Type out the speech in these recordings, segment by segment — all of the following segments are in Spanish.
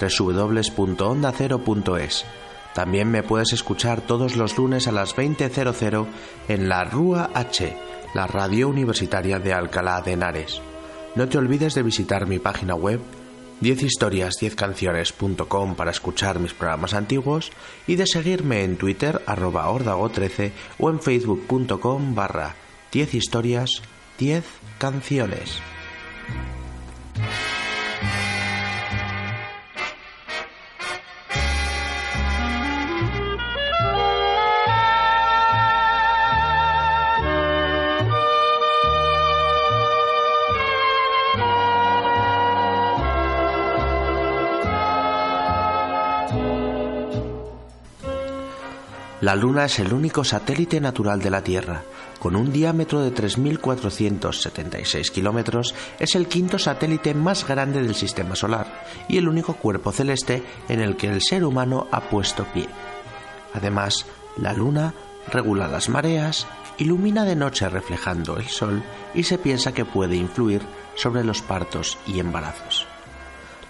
www.ondacero.es. También me puedes escuchar todos los lunes a las 20.00 en la Rúa H, la radio universitaria de Alcalá de Henares. No te olvides de visitar mi página web 10historias10canciones.com para escuchar mis programas antiguos y de seguirme en Twitter arroba ordago13 o en facebook.com barra 10 La Luna es el único satélite natural de la Tierra. Con un diámetro de 3.476 kilómetros, es el quinto satélite más grande del Sistema Solar y el único cuerpo celeste en el que el ser humano ha puesto pie. Además, la Luna regula las mareas, ilumina de noche reflejando el Sol y se piensa que puede influir sobre los partos y embarazos.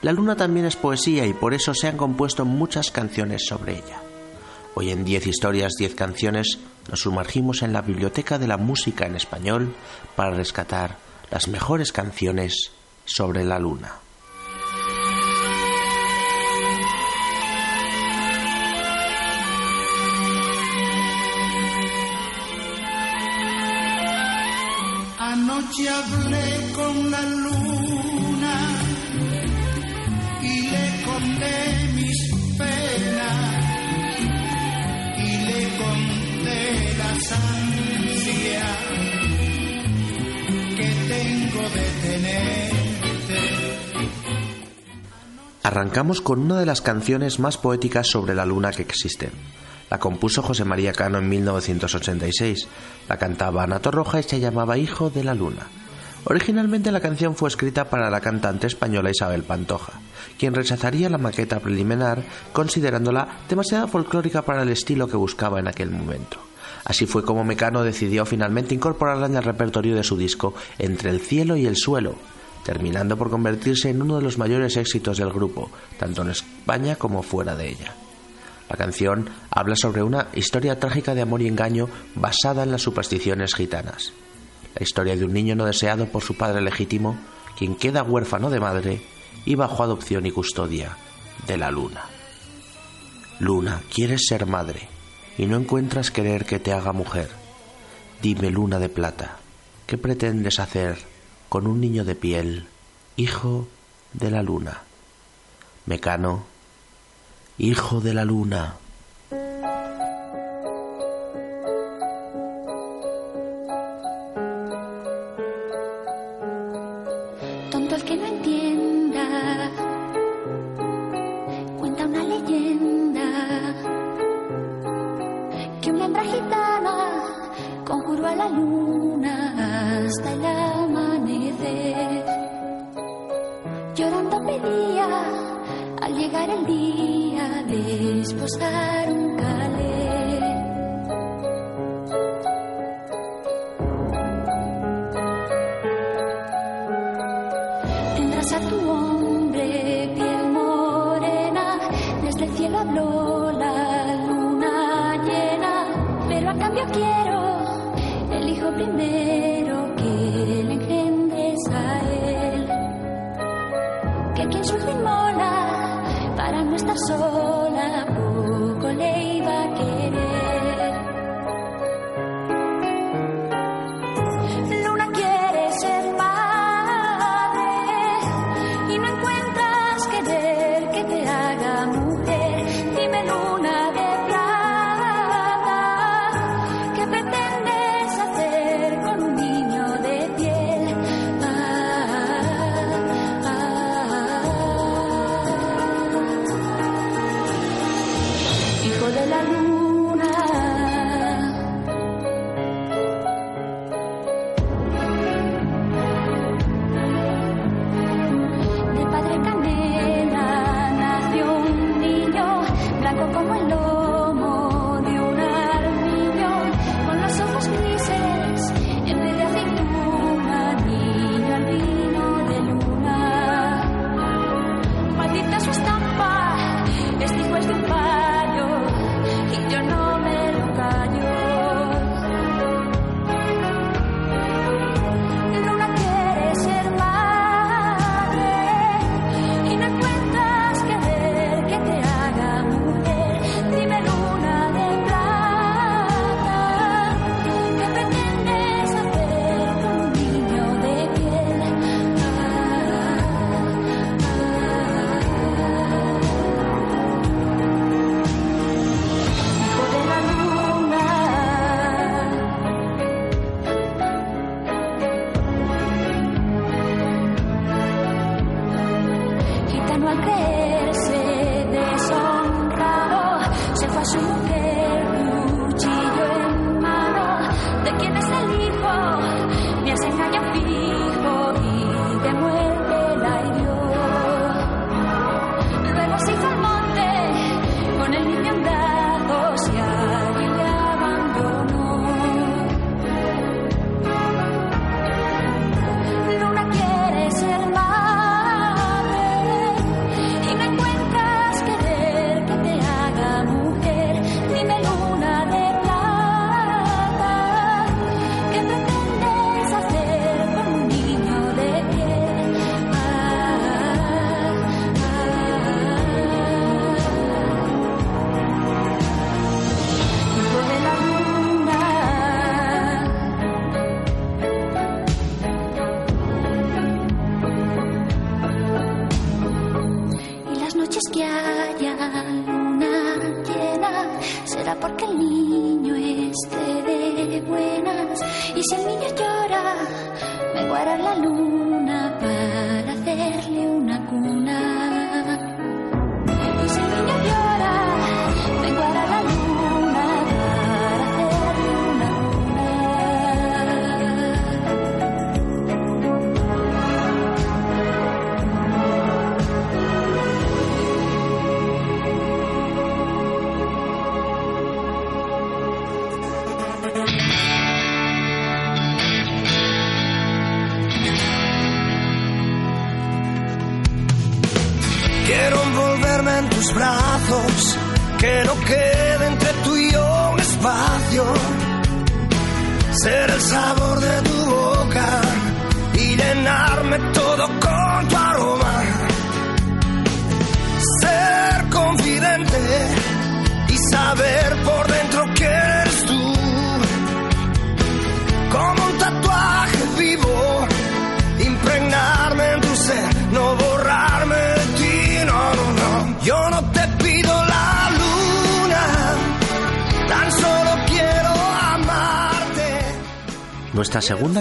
La Luna también es poesía y por eso se han compuesto muchas canciones sobre ella. Hoy en 10 historias, 10 canciones, nos sumergimos en la biblioteca de la música en español para rescatar las mejores canciones sobre la luna. Anoche hablé con la luna Arrancamos con una de las canciones más poéticas sobre la luna que existen. La compuso José María Cano en 1986. La cantaba Ana Torroja y se llamaba Hijo de la Luna. Originalmente la canción fue escrita para la cantante española Isabel Pantoja, quien rechazaría la maqueta preliminar considerándola demasiado folclórica para el estilo que buscaba en aquel momento. Así fue como Mecano decidió finalmente incorporarla en el repertorio de su disco Entre el cielo y el suelo, terminando por convertirse en uno de los mayores éxitos del grupo, tanto en España como fuera de ella. La canción habla sobre una historia trágica de amor y engaño basada en las supersticiones gitanas. La historia de un niño no deseado por su padre legítimo, quien queda huérfano de madre y bajo adopción y custodia de la luna. Luna, quieres ser madre y no encuentras querer que te haga mujer. Dime, luna de plata, ¿qué pretendes hacer con un niño de piel, hijo de la luna? Mecano, hijo de la luna. Tonto el que no entienda, cuenta una leyenda que una hembra gitana conjuró a la luna llegar el día desposar un calé. Para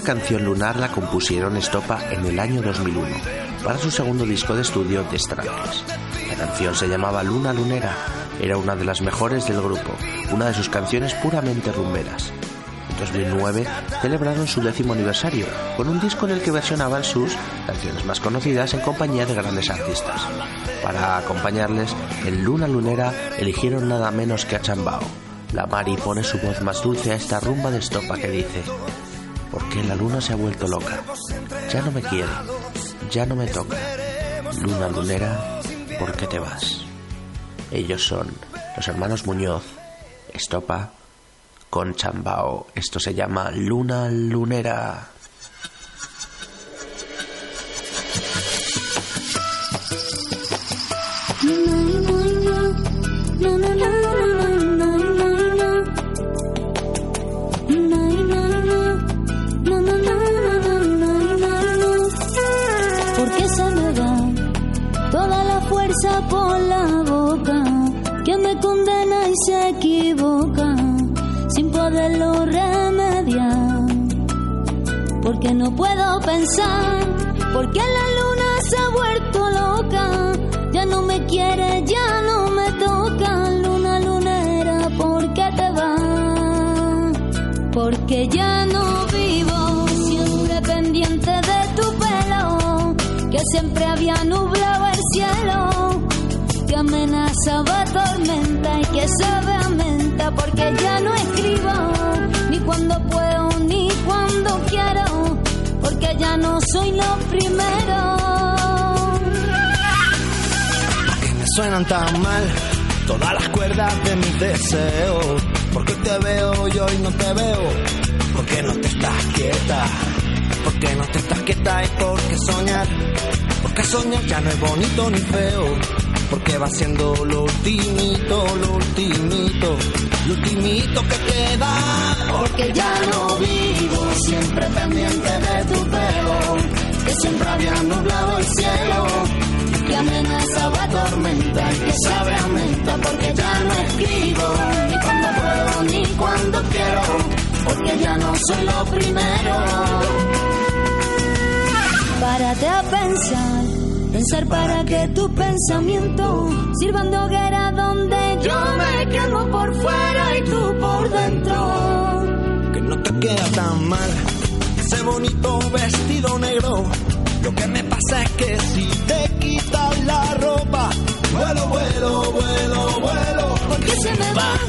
canción lunar la compusieron Estopa en el año 2001 para su segundo disco de estudio Stranglers. La canción se llamaba Luna Lunera, era una de las mejores del grupo, una de sus canciones puramente rumberas. En 2009 celebraron su décimo aniversario con un disco en el que versionaban sus canciones más conocidas en compañía de grandes artistas. Para acompañarles en Luna Lunera eligieron nada menos que a Chambao. La Mari pone su voz más dulce a esta rumba de estopa que dice porque la luna se ha vuelto loca. Ya no me quiere, ya no me toca. Luna lunera, ¿por qué te vas? Ellos son los hermanos Muñoz, Estopa, con Chambao. Esto se llama Luna Lunera. que no puedo pensar, porque la luna se ha vuelto loca, ya no me quiere, ya no me toca, luna lunera, ¿por qué te vas? Porque ya no vivo, siempre pendiente de tu pelo, que siempre había nublado el cielo, que amenazaba tormenta y que se soy lo primero. que me suenan tan mal todas las cuerdas de mis deseos. Porque te veo y hoy no te veo. Porque no te estás quieta. Porque no te estás quieta y porque soñar. Porque soñar ya no es bonito ni feo. Porque va siendo lo ultimito, lo ultimito, lo ultimito que queda. Porque ya no vivo siempre pendiente de tu pelo. Que siempre había nublado el cielo que amenazaba tormenta y que sabe a menta porque ya no escribo ni cuando puedo ni cuando quiero porque ya no soy lo primero Párate a pensar, pensar para que tu pensamiento sirvan de hoguera donde yo me quemo por fuera y tú por dentro. Te queda tan mal. Ese bonito vestido negro lo que me pasa es que si te quitas la ropa vuelo vuelo vuelo vuelo Porque se me va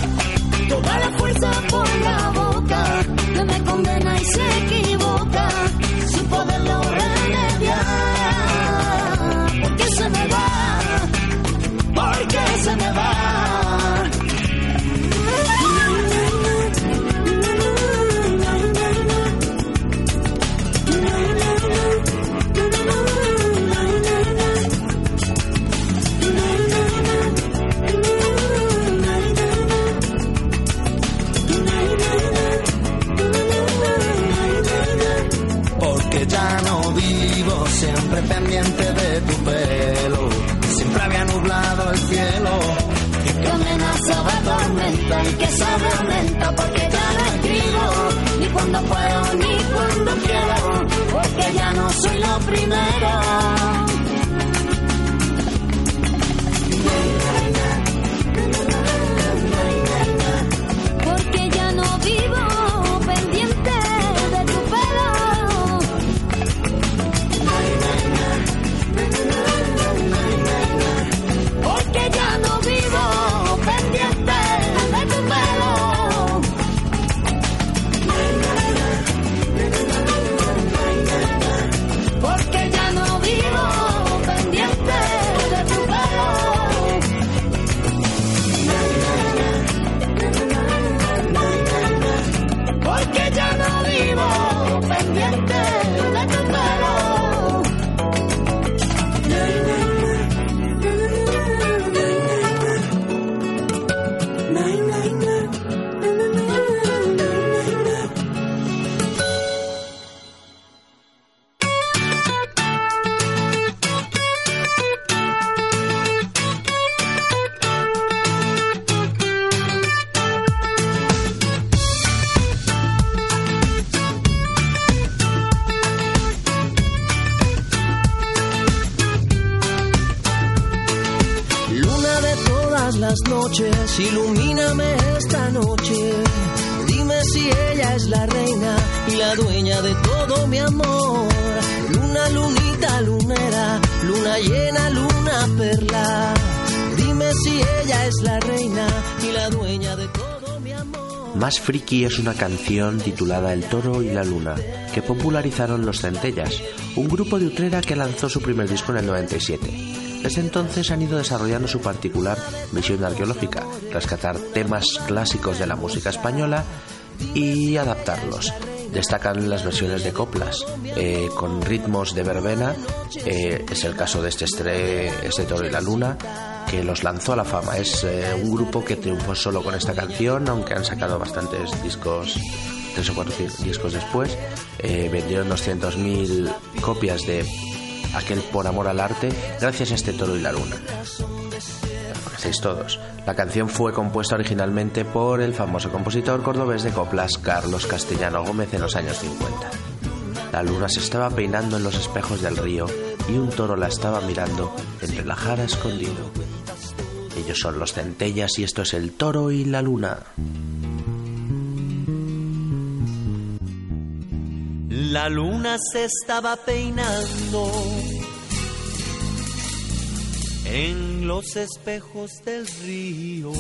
que sabe porque ya no escribo. Ni cuando puedo ni cuando quiero porque ya no soy lo primero Luna, lunita, lunera, luna llena, luna perla. Más Friki es una canción titulada El toro y la luna, que popularizaron los Centellas, un grupo de Utrera que lanzó su primer disco en el 97. Desde entonces han ido desarrollando su particular visión arqueológica, rescatar temas clásicos de la música española y adaptarlos. Destacan las versiones de coplas eh, con ritmos de verbena, eh, es el caso de este, estre- este Toro y la Luna, que los lanzó a la fama. Es eh, un grupo que triunfó solo con esta canción, aunque han sacado bastantes discos, tres o cuatro discos después. Vendieron 200.000 copias de aquel Por Amor al Arte gracias a este Toro y la Luna. Conocéis todos. La canción fue compuesta originalmente por el famoso compositor cordobés de coplas Carlos Castellano Gómez en los años 50. La luna se estaba peinando en los espejos del río y un toro la estaba mirando entre la jara escondido. Ellos son los centellas y esto es el toro y la luna. La luna se estaba peinando en los espejos del río.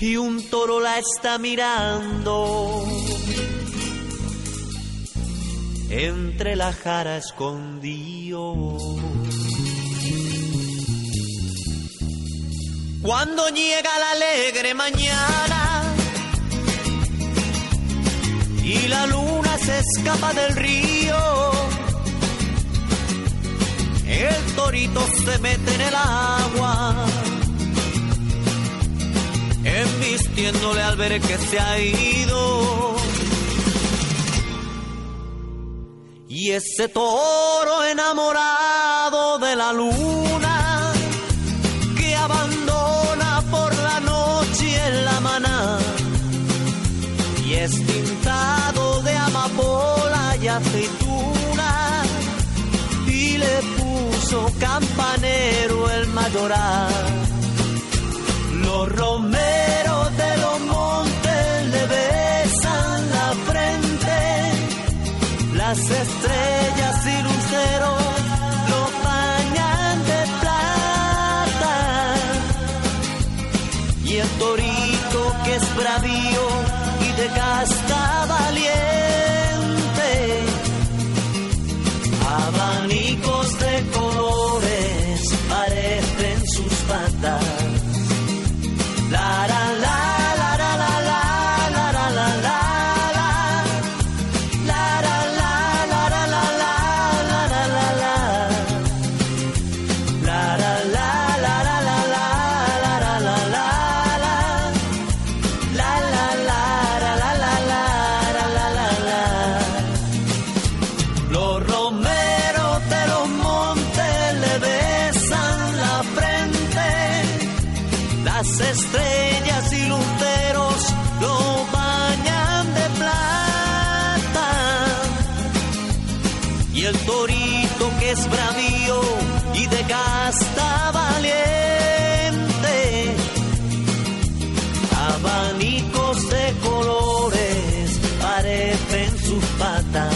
Y un toro la está mirando entre la jara escondido. Cuando llega la alegre mañana y la luna se escapa del río, el torito se mete en el agua, embistiéndole al ver que se ha ido. Y ese toro enamorado puso campanero el mayoral. Los romeros de los montes le besan la frente, las estrellas y el torito que es bravío y de casta valiente, abanicos de colores parecen sus patas.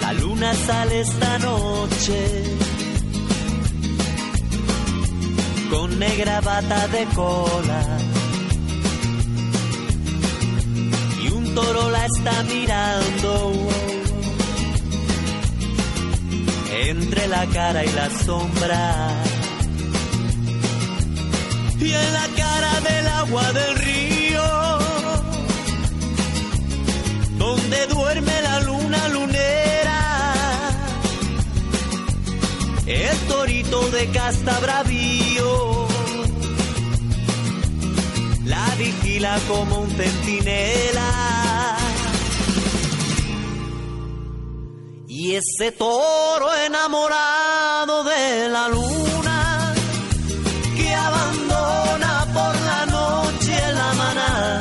La luna sale esta noche con negra bata de cola toro la está mirando. Entre la cara y la sombra. Y en la cara del agua del río. Donde duerme la luna lunera. El torito de casta bravío como un centinela. Y ese toro enamorado de la luna que abandona por la noche la maná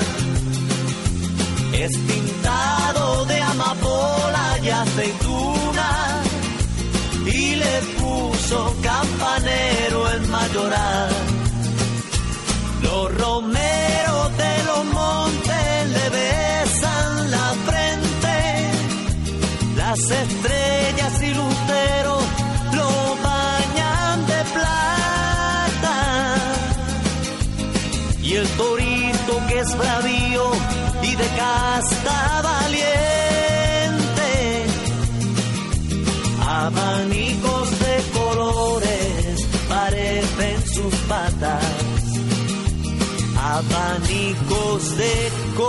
es pintado de amapola y aceituna y le puso campanero en mayoral. Las estrellas y luceros lo bañan de plata y el torito que es bravío y de casta valiente. Abanicos de colores parecen sus patas. Abanicos de colores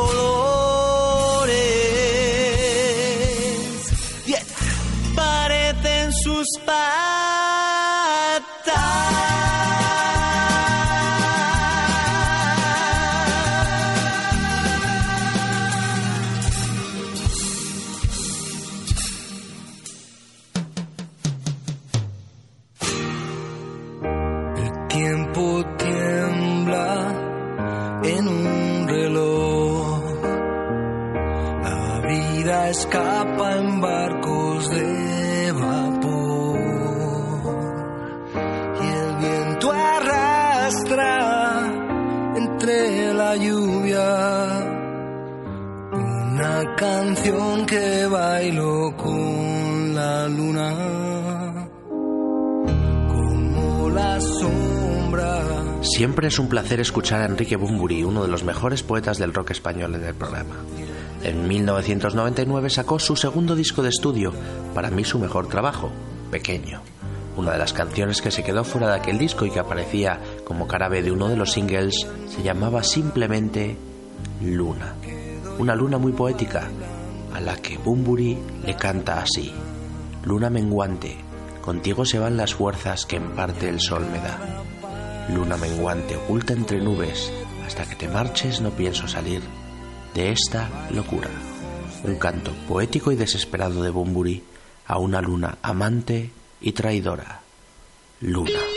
es un placer escuchar a Enrique Bumburi, uno de los mejores poetas del rock español en el programa. En 1999 sacó su segundo disco de estudio, para mí su mejor trabajo, Pequeño. Una de las canciones que se quedó fuera de aquel disco y que aparecía como cara B de uno de los singles se llamaba simplemente Luna. Una luna muy poética, a la que Bumburi le canta así. Luna menguante, contigo se van las fuerzas que en parte el sol me da. Luna menguante oculta entre nubes, hasta que te marches no pienso salir de esta locura. Un canto poético y desesperado de Bumburi a una luna amante y traidora. Luna.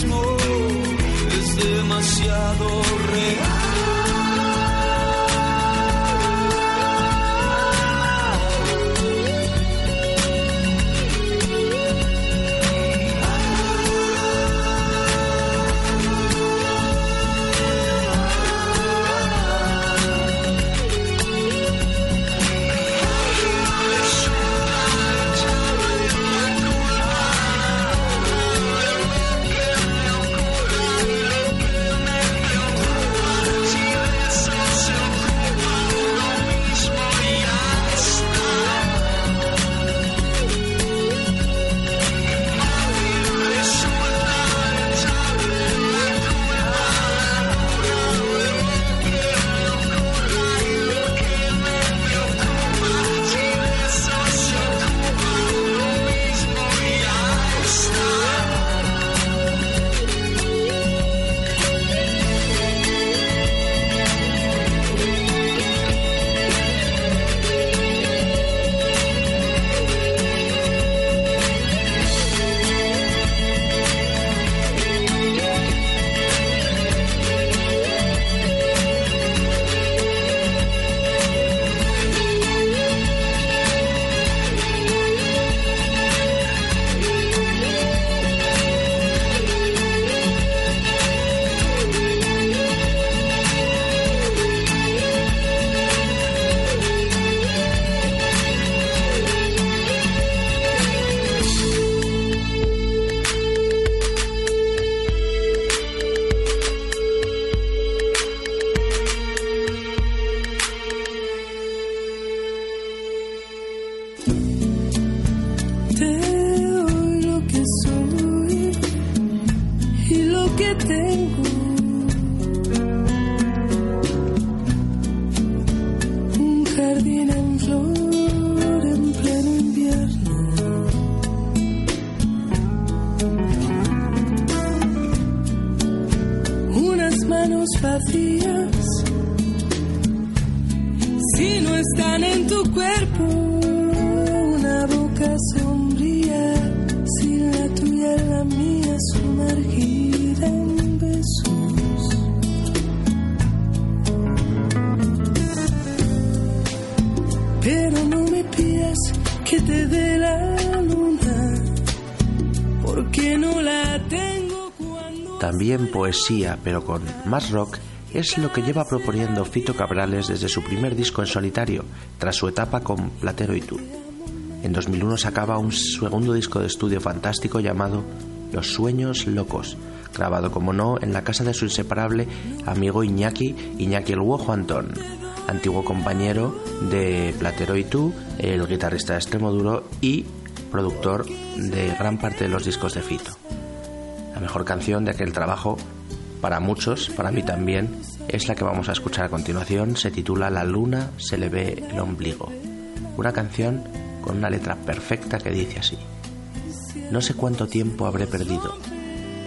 smooth. tengo. Pero con más rock, es lo que lleva proponiendo Fito Cabrales desde su primer disco en solitario, tras su etapa con Platero y tú. En 2001 sacaba un segundo disco de estudio fantástico llamado Los Sueños Locos, grabado como no en la casa de su inseparable amigo Iñaki, Iñaki el Guojo Antón, antiguo compañero de Platero y tú, el guitarrista de Extremo Duro y productor de gran parte de los discos de Fito. La mejor canción de aquel trabajo, para muchos, para mí también, es la que vamos a escuchar a continuación. Se titula La luna se le ve el ombligo. Una canción con una letra perfecta que dice así. No sé cuánto tiempo habré perdido.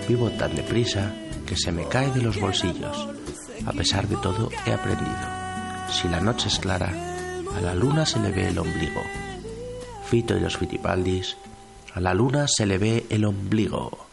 Vivo tan deprisa que se me cae de los bolsillos. A pesar de todo he aprendido. Si la noche es clara, a la luna se le ve el ombligo. Fito y los Fitipaldis, a la luna se le ve el ombligo.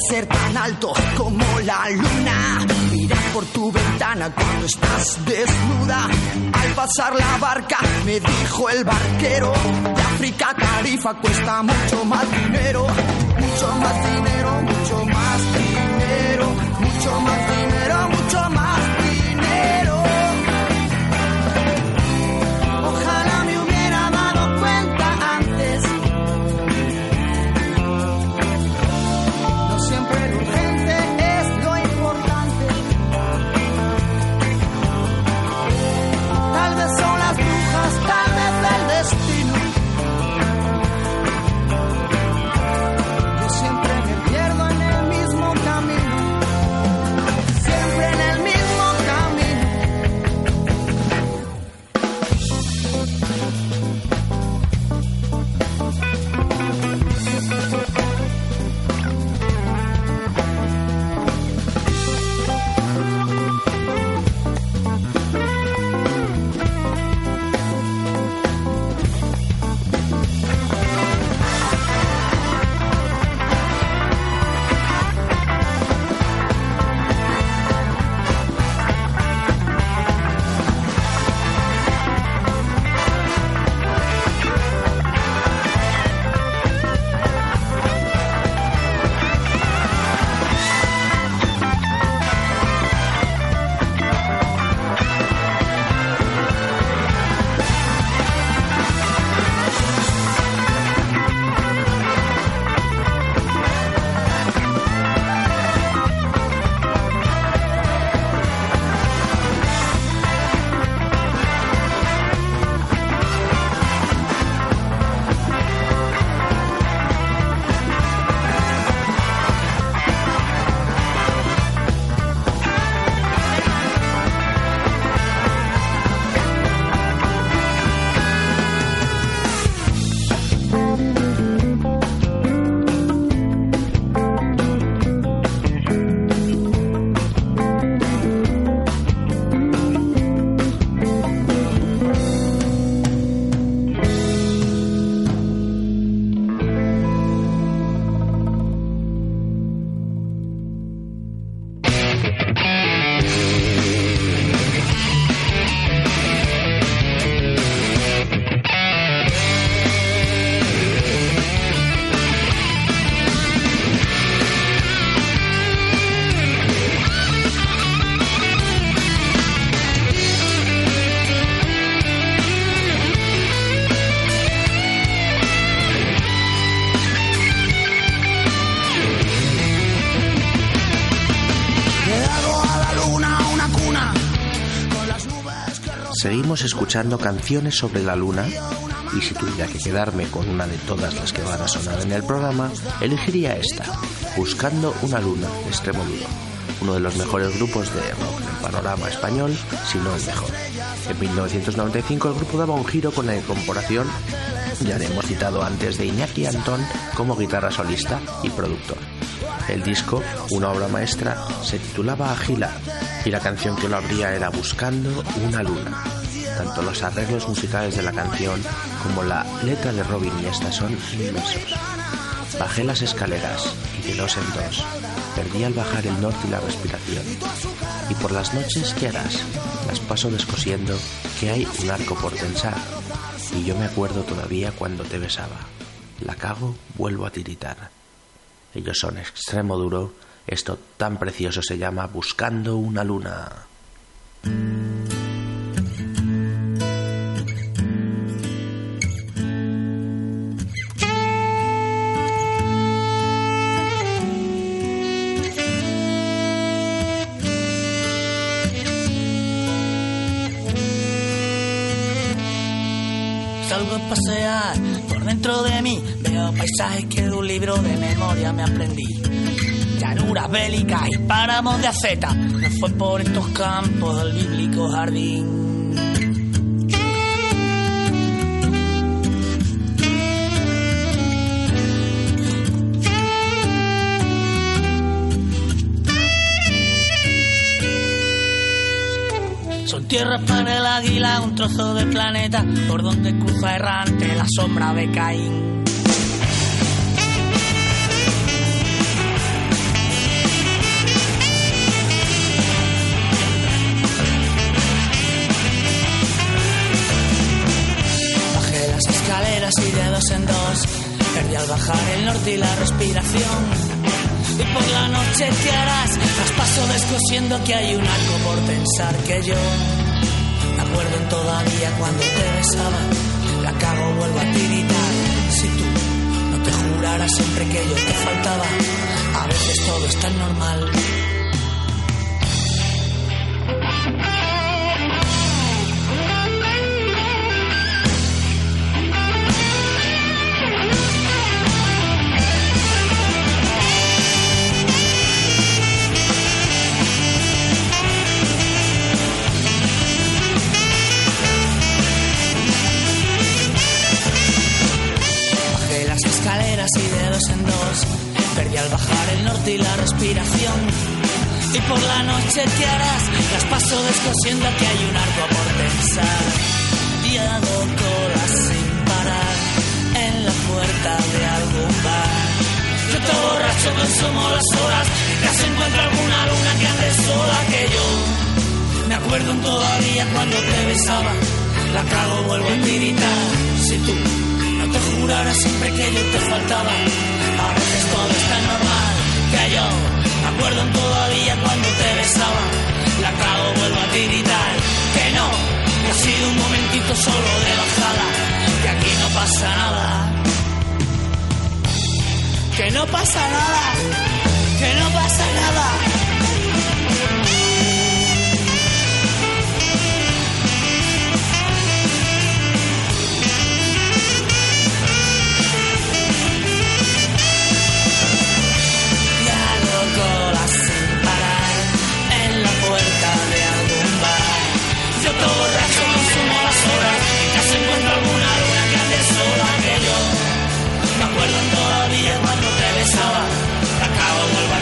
Ser tan alto como la luna. Mirar por tu ventana cuando estás desnuda. Al pasar la barca, me dijo el barquero. De África Tarifa cuesta mucho más dinero. Mucho más dinero, mucho más dinero. Mucho más dinero, mucho más Escuchando canciones sobre la luna y si tuviera que quedarme con una de todas las que van a sonar en el programa, elegiría esta, Buscando una luna, extremo duro, uno de los mejores grupos de rock del panorama español, si no el mejor. En 1995 el grupo daba un giro con la incorporación, ya le hemos citado antes, de Iñaki Antón como guitarra solista y productor. El disco, una obra maestra, se titulaba Agila y la canción que lo abría era Buscando una luna. Tanto los arreglos musicales de la canción como la letra de Robin y esta son inmensos. Bajé las escaleras y de dos en dos. Perdí al bajar el norte y la respiración. Y por las noches, ¿qué harás? Las paso descosiendo que hay un arco por tensar. Y yo me acuerdo todavía cuando te besaba. La cago, vuelvo a tiritar. Ellos son extremo duro. Esto tan precioso se llama Buscando una luna. Veo paisajes que de un libro de memoria me aprendí. Llanuras bélicas y páramos de aceta, me fue por estos campos del bíblico jardín. Son tierras para el águila, un trozo de planeta por donde cruza errante la sombra de Caín. De dos en dos perdí al bajar el norte y la respiración. Y por la noche te harás, las paso descosiendo que hay un arco por pensar que yo me acuerdo en todavía cuando te besaba, la cago vuelvo a tiritar. Si tú no te juraras siempre que yo te faltaba, a veces todo es tan normal. En dos perdí al bajar el norte y la respiración. Y por la noche te harás, las paso descosiendo que hay un arco por pensar. Y hago colas sin parar en la puerta de algún bar. Yo todo borracho consumo las horas y casi encuentro alguna luna que ande sola que yo. Me acuerdo todavía cuando te besaba, la cago, vuelvo a tiritar. Si tú te juraras siempre que yo te faltaba, a veces todo es tan normal que yo me acuerdo todavía cuando te besaba, la cago, vuelvo a tiritar. Que no, que ha sido un momentito solo de bajada, que aquí no pasa nada. Que no pasa nada, que no pasa nada.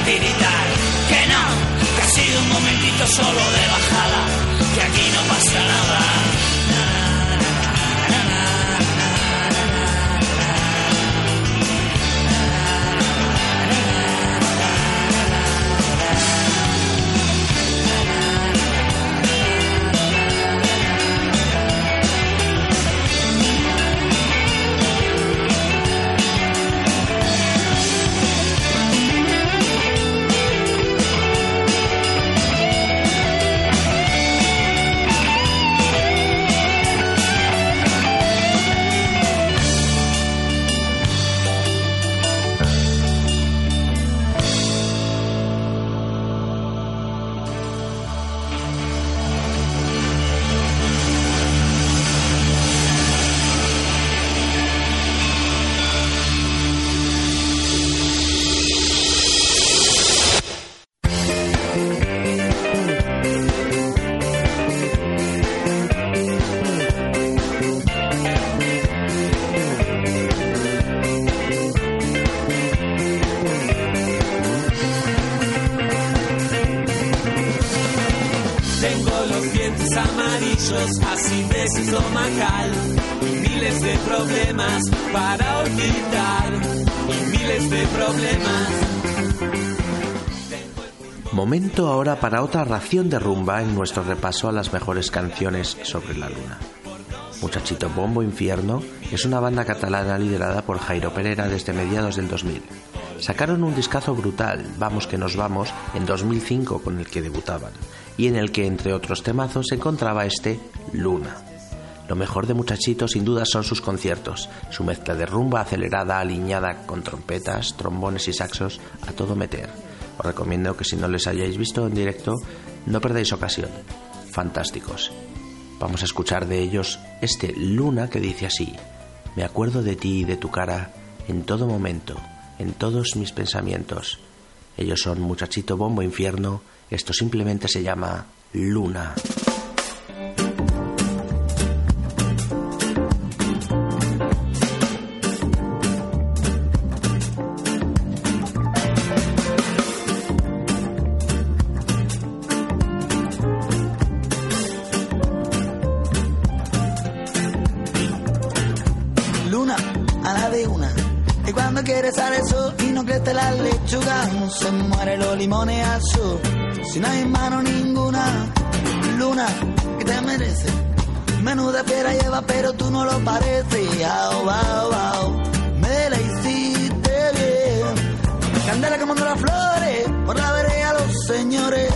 Que no, que ha sido un momentito solo de bajada, que aquí no pasa nada. Ahora para otra ración de rumba en nuestro repaso a las mejores canciones sobre la luna. Muchachito Bombo Infierno es una banda catalana liderada por Jairo Pereira desde mediados del 2000. Sacaron un discazo brutal, Vamos que nos vamos, en 2005 con el que debutaban, y en el que entre otros temazos se encontraba este Luna. Lo mejor de Muchachito sin duda son sus conciertos, su mezcla de rumba acelerada alineada con trompetas, trombones y saxos a todo meter. Os recomiendo que si no les hayáis visto en directo, no perdáis ocasión. Fantásticos. Vamos a escuchar de ellos este Luna que dice así, me acuerdo de ti y de tu cara en todo momento, en todos mis pensamientos. Ellos son Muchachito Bombo Infierno, esto simplemente se llama Luna. Luna, a la de una. Y cuando quiere sale el sol y no crece la lechuga, se muere los limones al sur. Si no hay mano ninguna, Luna, que te merece. Menuda fiera lleva, pero tú no lo pareces. Au, au, au. Me la hiciste bien. Candela quemando las flores, por la vereda los señores.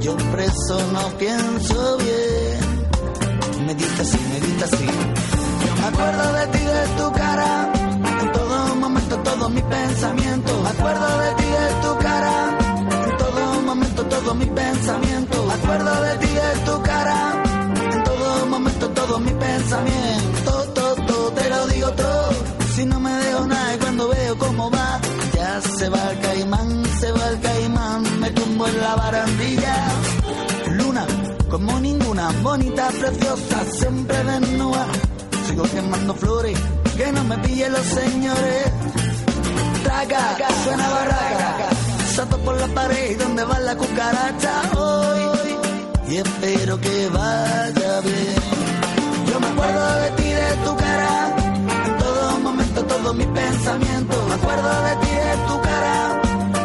Yo preso no pienso bien. Me diste así, me diste así. Acuerdo de ti, de tu cara, en todo momento, todo mi pensamiento. Me acuerdo de ti, de tu cara, en todo momento, todo mi pensamiento. Me acuerdo de ti, de tu cara, en todo momento, todo mi pensamiento. Todo, todo, te lo digo todo. Si no me dejo nada y cuando veo cómo va, ya se va el caimán, se va el caimán, me tumbo en la barandilla. Luna, como ninguna, bonita, preciosa, siempre desnuda. Sigo quemando flores, que no me pillen los señores. Traga, suena barraca, salto por la pared donde va la cucaracha hoy. Y espero que vaya bien. Yo me acuerdo de ti, de tu cara, en todo momento, todo mi pensamiento. Me acuerdo de ti, de tu cara,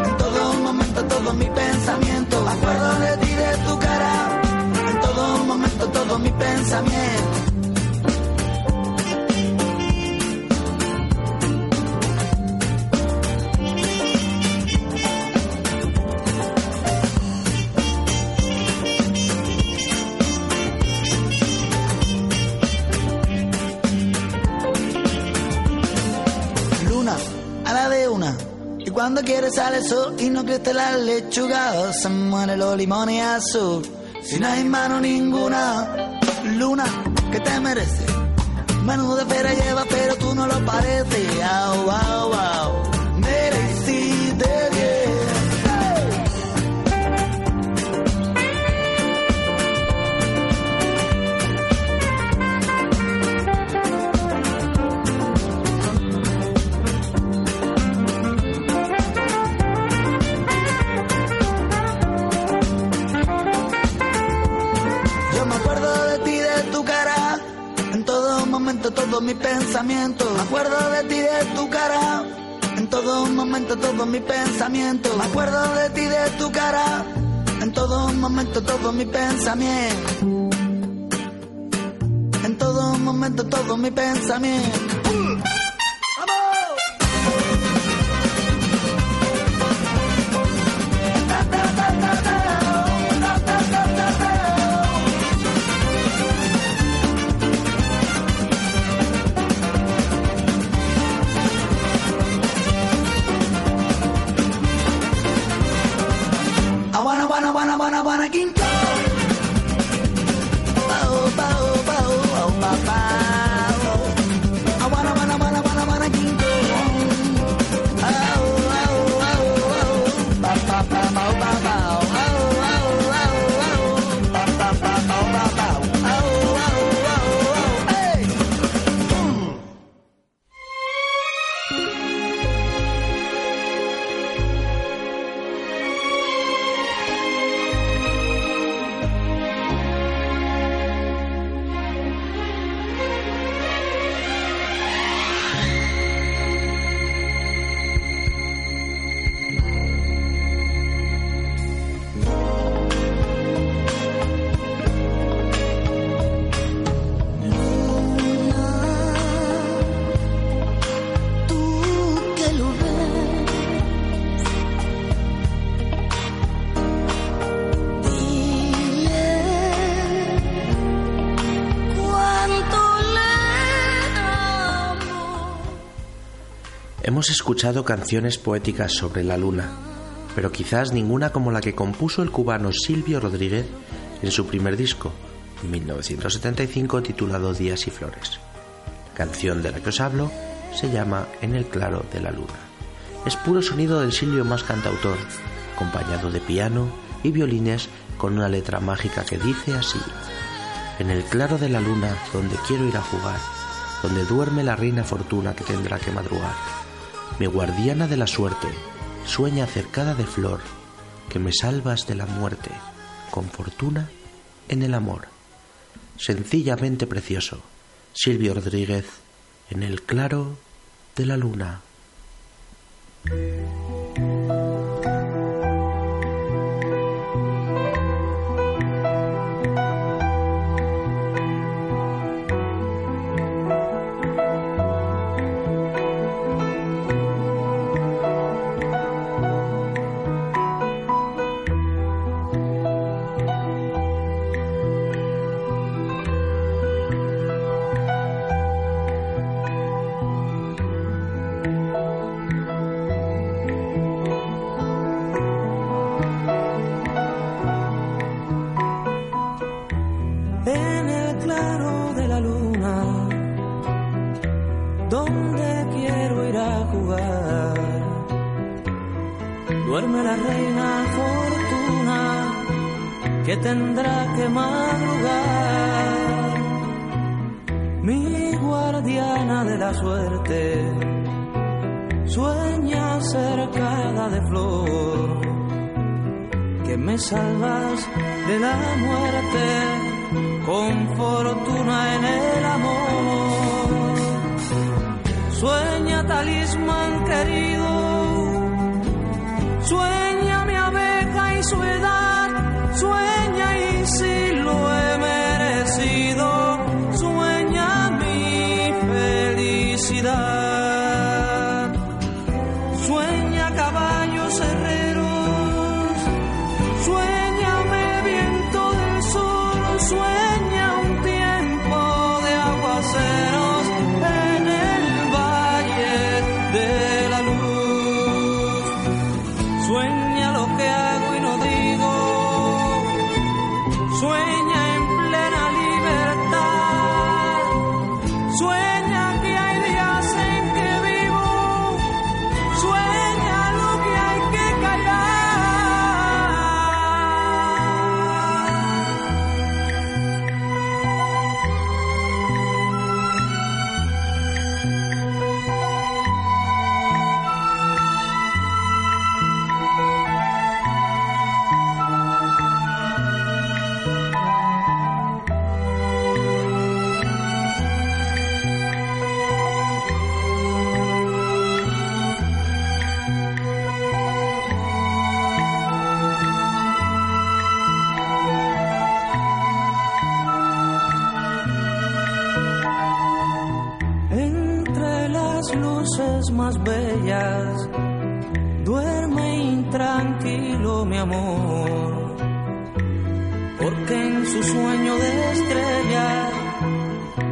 en todo momento, todo mi pensamiento. Me acuerdo de ti, de tu cara, en todo momento, todo mi pensamiento. Cuando quiere sale el sol y no crece la lechuga, se muere los limones azul. Si no hay mano ninguna, luna, que te merece. Menuda fera lleva, pero tú no lo pareces. Au, au. Momento, todo mi pensamiento. Me acuerdo de ti, de tu cara, en todo momento, todo mi pensamiento. Me acuerdo de ti, de tu cara, en todo momento, todo mi pensamiento. En todo momento, todo mi pensamiento. Hemos escuchado canciones poéticas sobre la luna, pero quizás ninguna como la que compuso el cubano Silvio Rodríguez en su primer disco, en 1975 titulado Días y Flores. La canción de la que os hablo se llama En el claro de la luna. Es puro sonido del Silvio más cantautor, acompañado de piano y violines con una letra mágica que dice así: En el claro de la luna, donde quiero ir a jugar, donde duerme la reina fortuna que tendrá que madrugar. Mi guardiana de la suerte, sueña cercada de flor, que me salvas de la muerte, con fortuna en el amor. Sencillamente precioso. Silvio Rodríguez, en el claro de la luna. De la suerte sueña cercada de flor que me salvas de la muerte con fortuna en el amor. Sueña talismán querido,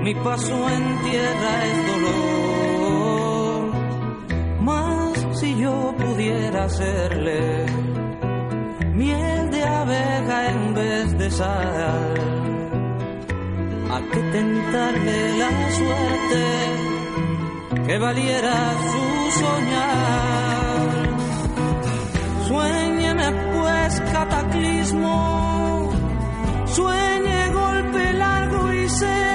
mi paso en tierra es dolor. Mas si yo pudiera hacerle miel de abeja en vez de sal, a que tentarle la suerte que valiera su soñar. Suéñeme pues cataclismo, sueñe golpe largo y sed,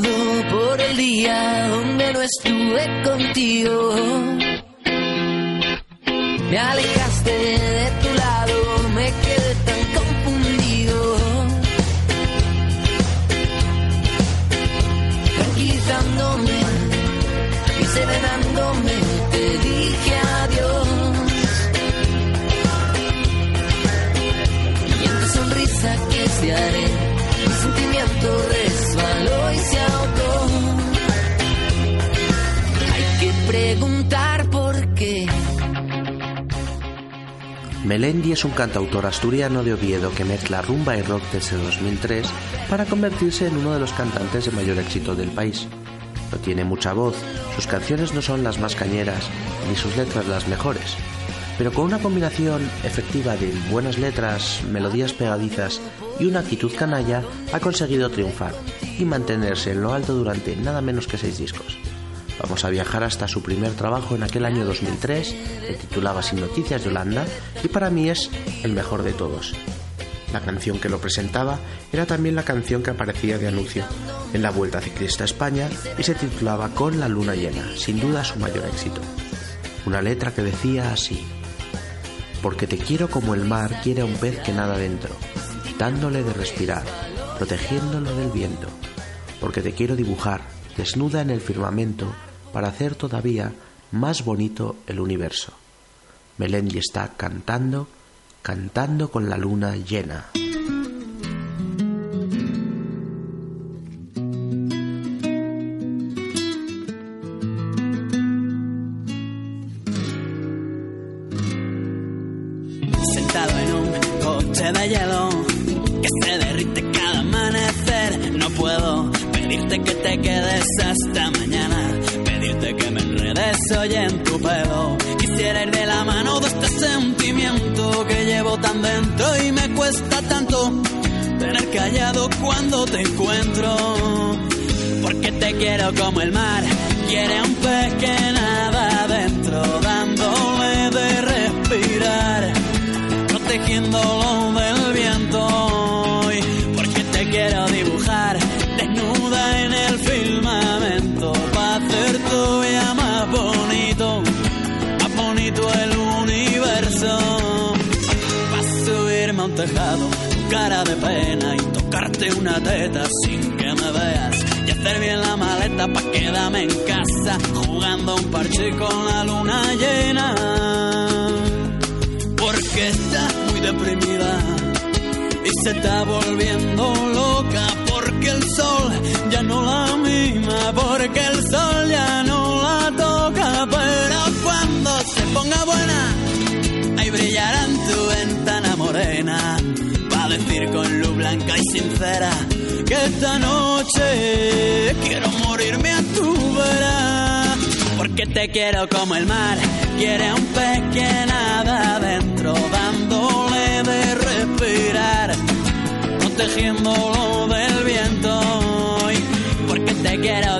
Por el día donde no estuve contigo. Me alejaste Melendi es un cantautor asturiano de Oviedo que mezcla rumba y rock desde 2003 para convertirse en uno de los cantantes de mayor éxito del país. No tiene mucha voz, sus canciones no son las más cañeras ni sus letras las mejores, pero con una combinación efectiva de buenas letras, melodías pegadizas y una actitud canalla ha conseguido triunfar y mantenerse en lo alto durante nada menos que seis discos. Vamos a viajar hasta su primer trabajo en aquel año 2003, que titulaba Sin Noticias de Holanda, y para mí es el mejor de todos. La canción que lo presentaba era también la canción que aparecía de anuncio en la Vuelta Ciclista a España y se titulaba Con la luna llena, sin duda su mayor éxito. Una letra que decía así, Porque te quiero como el mar quiere a un pez que nada dentro, dándole de respirar, protegiéndolo del viento, porque te quiero dibujar, desnuda en el firmamento, para hacer todavía más bonito el universo. Melendi está cantando, cantando con la luna llena. Tan dentro y me cuesta tanto tener callado cuando te encuentro. Porque te quiero como el mar, quiere un pez que nada adentro, dándole de respirar protegiéndolo de pena y tocarte una teta sin que me veas. Y hacer bien la maleta pa' quedarme en casa jugando un parche con la luna llena porque está muy deprimida y se está volviendo loca porque el sol ya no la mima, porque el sol ya no la toca, pero cuando se ponga buena, ahí brillará en tu ventana morena, blanca y sincera que esta noche quiero morirme a tu vera. Porque te quiero como el mar, quiere un pez que nada adentro, dándole de respirar, protegiéndolo del viento. Porque te quiero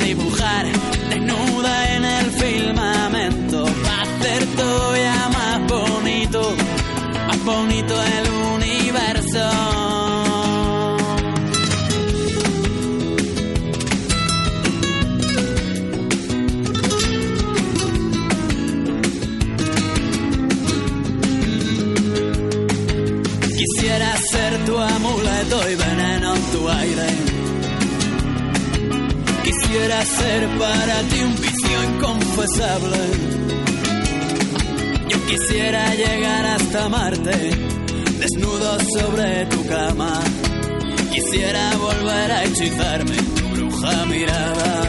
Quisiera ser para ti un vicio inconfesable. Yo quisiera llegar hasta Marte, desnudo sobre tu cama. Quisiera volver a hechizarme tu bruja mirada.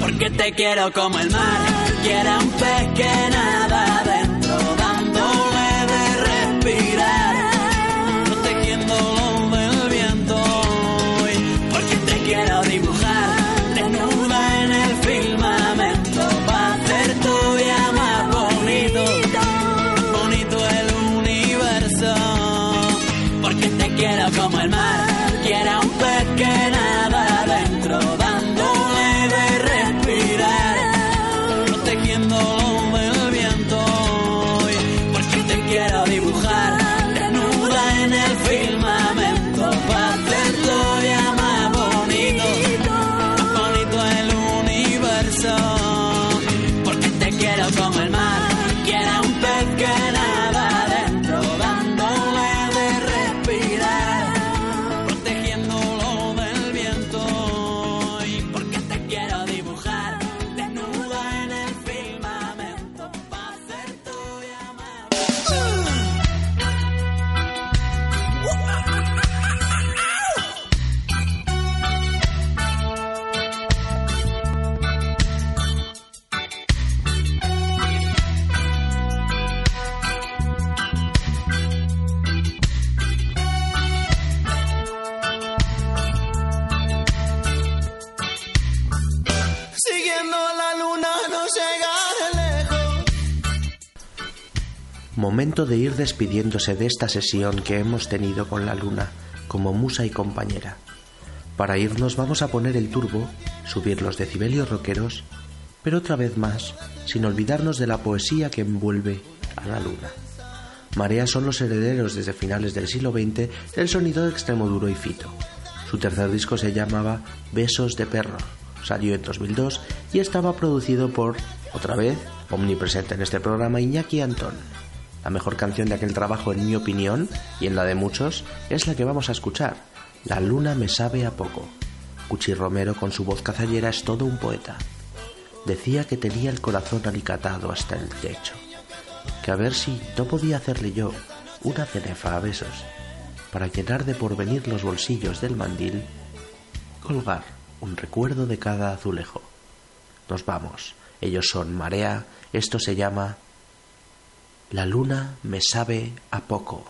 Porque te quiero como el mar, quiera un pez que nada adentro, dándole de respirar, De ir despidiéndose de esta sesión que hemos tenido con la luna como musa y compañera. Para irnos vamos a poner el turbo, subir los decibelios rockeros, pero otra vez más, sin olvidarnos de la poesía que envuelve a la luna. Marea son los herederos desde finales del siglo XX del sonido de Extremoduro y Fito. Su tercer disco se llamaba Besos de Perro, salió en 2002 y estaba producido por, otra vez, omnipresente en este programa, Iñaki Antón. La mejor canción de aquel trabajo, en mi opinión, y en la de muchos, es la que vamos a escuchar, La luna me sabe a poco. Cuchi Romero con su voz cazallera es todo un poeta. Decía que tenía el corazón alicatado hasta el techo, que a ver si no podía hacerle yo una cenefa a besos, para llenar de porvenir los bolsillos del mandil, colgar un recuerdo de cada azulejo. Nos vamos. Ellos son Marea, esto se llama La luna me sabe a poco.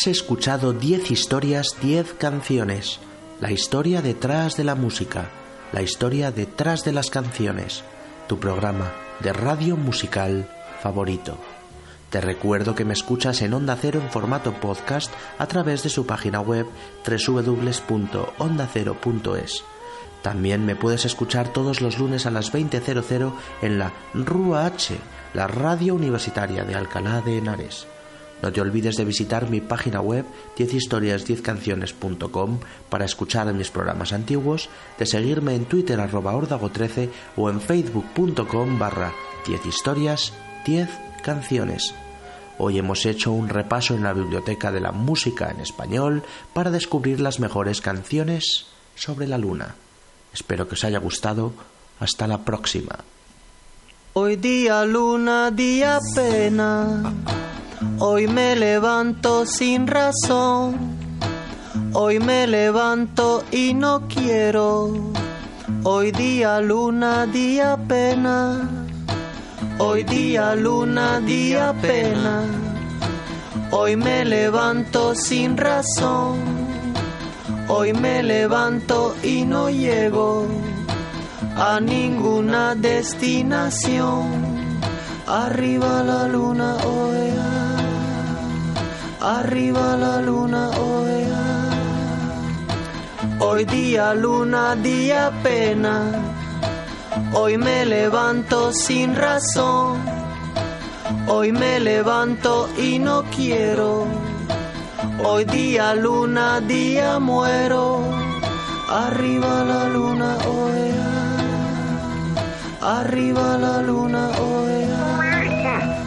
Has escuchado 10 historias, 10 canciones. La historia detrás de la música, la historia detrás de las canciones. Tu programa de radio musical favorito. Te recuerdo que me escuchas en Onda Cero en formato podcast a través de su página web www.ondacero.es. También me puedes escuchar todos los lunes a las 20.00 en la RUA H, la radio universitaria de Alcalá de Henares. No te olvides de visitar mi página web 10historias10canciones.com para escuchar mis programas antiguos, de seguirme en Twitter arroba ordago13 o en facebook.com barra 10 historias 10 canciones. Hoy hemos hecho un repaso en la biblioteca de la música en español para descubrir las mejores canciones sobre la luna. Espero que os haya gustado. Hasta la próxima. Hoy día luna, día pena. Hoy me levanto sin razón. Hoy me levanto y no quiero. Hoy día luna, día pena. Hoy día luna, día pena. Hoy me levanto sin razón. Hoy me levanto y no llego a ninguna destinación. Arriba la luna, oea. Arriba la luna, oea. Hoy día luna, día pena. Hoy me levanto sin razón. Hoy me levanto y no quiero. Hoy día luna, día muero. Arriba la luna, oea. Arriba la luna, oea.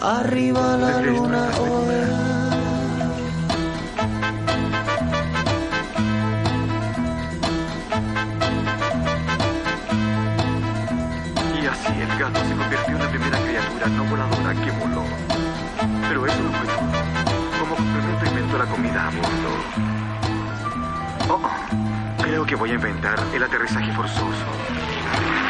Arriba la luna, oea. Así el gato se convirtió en la primera criatura no voladora que voló. Pero eso no fue todo. Como complemento inventó la comida a bordo. Oh, oh, creo que voy a inventar el aterrizaje forzoso.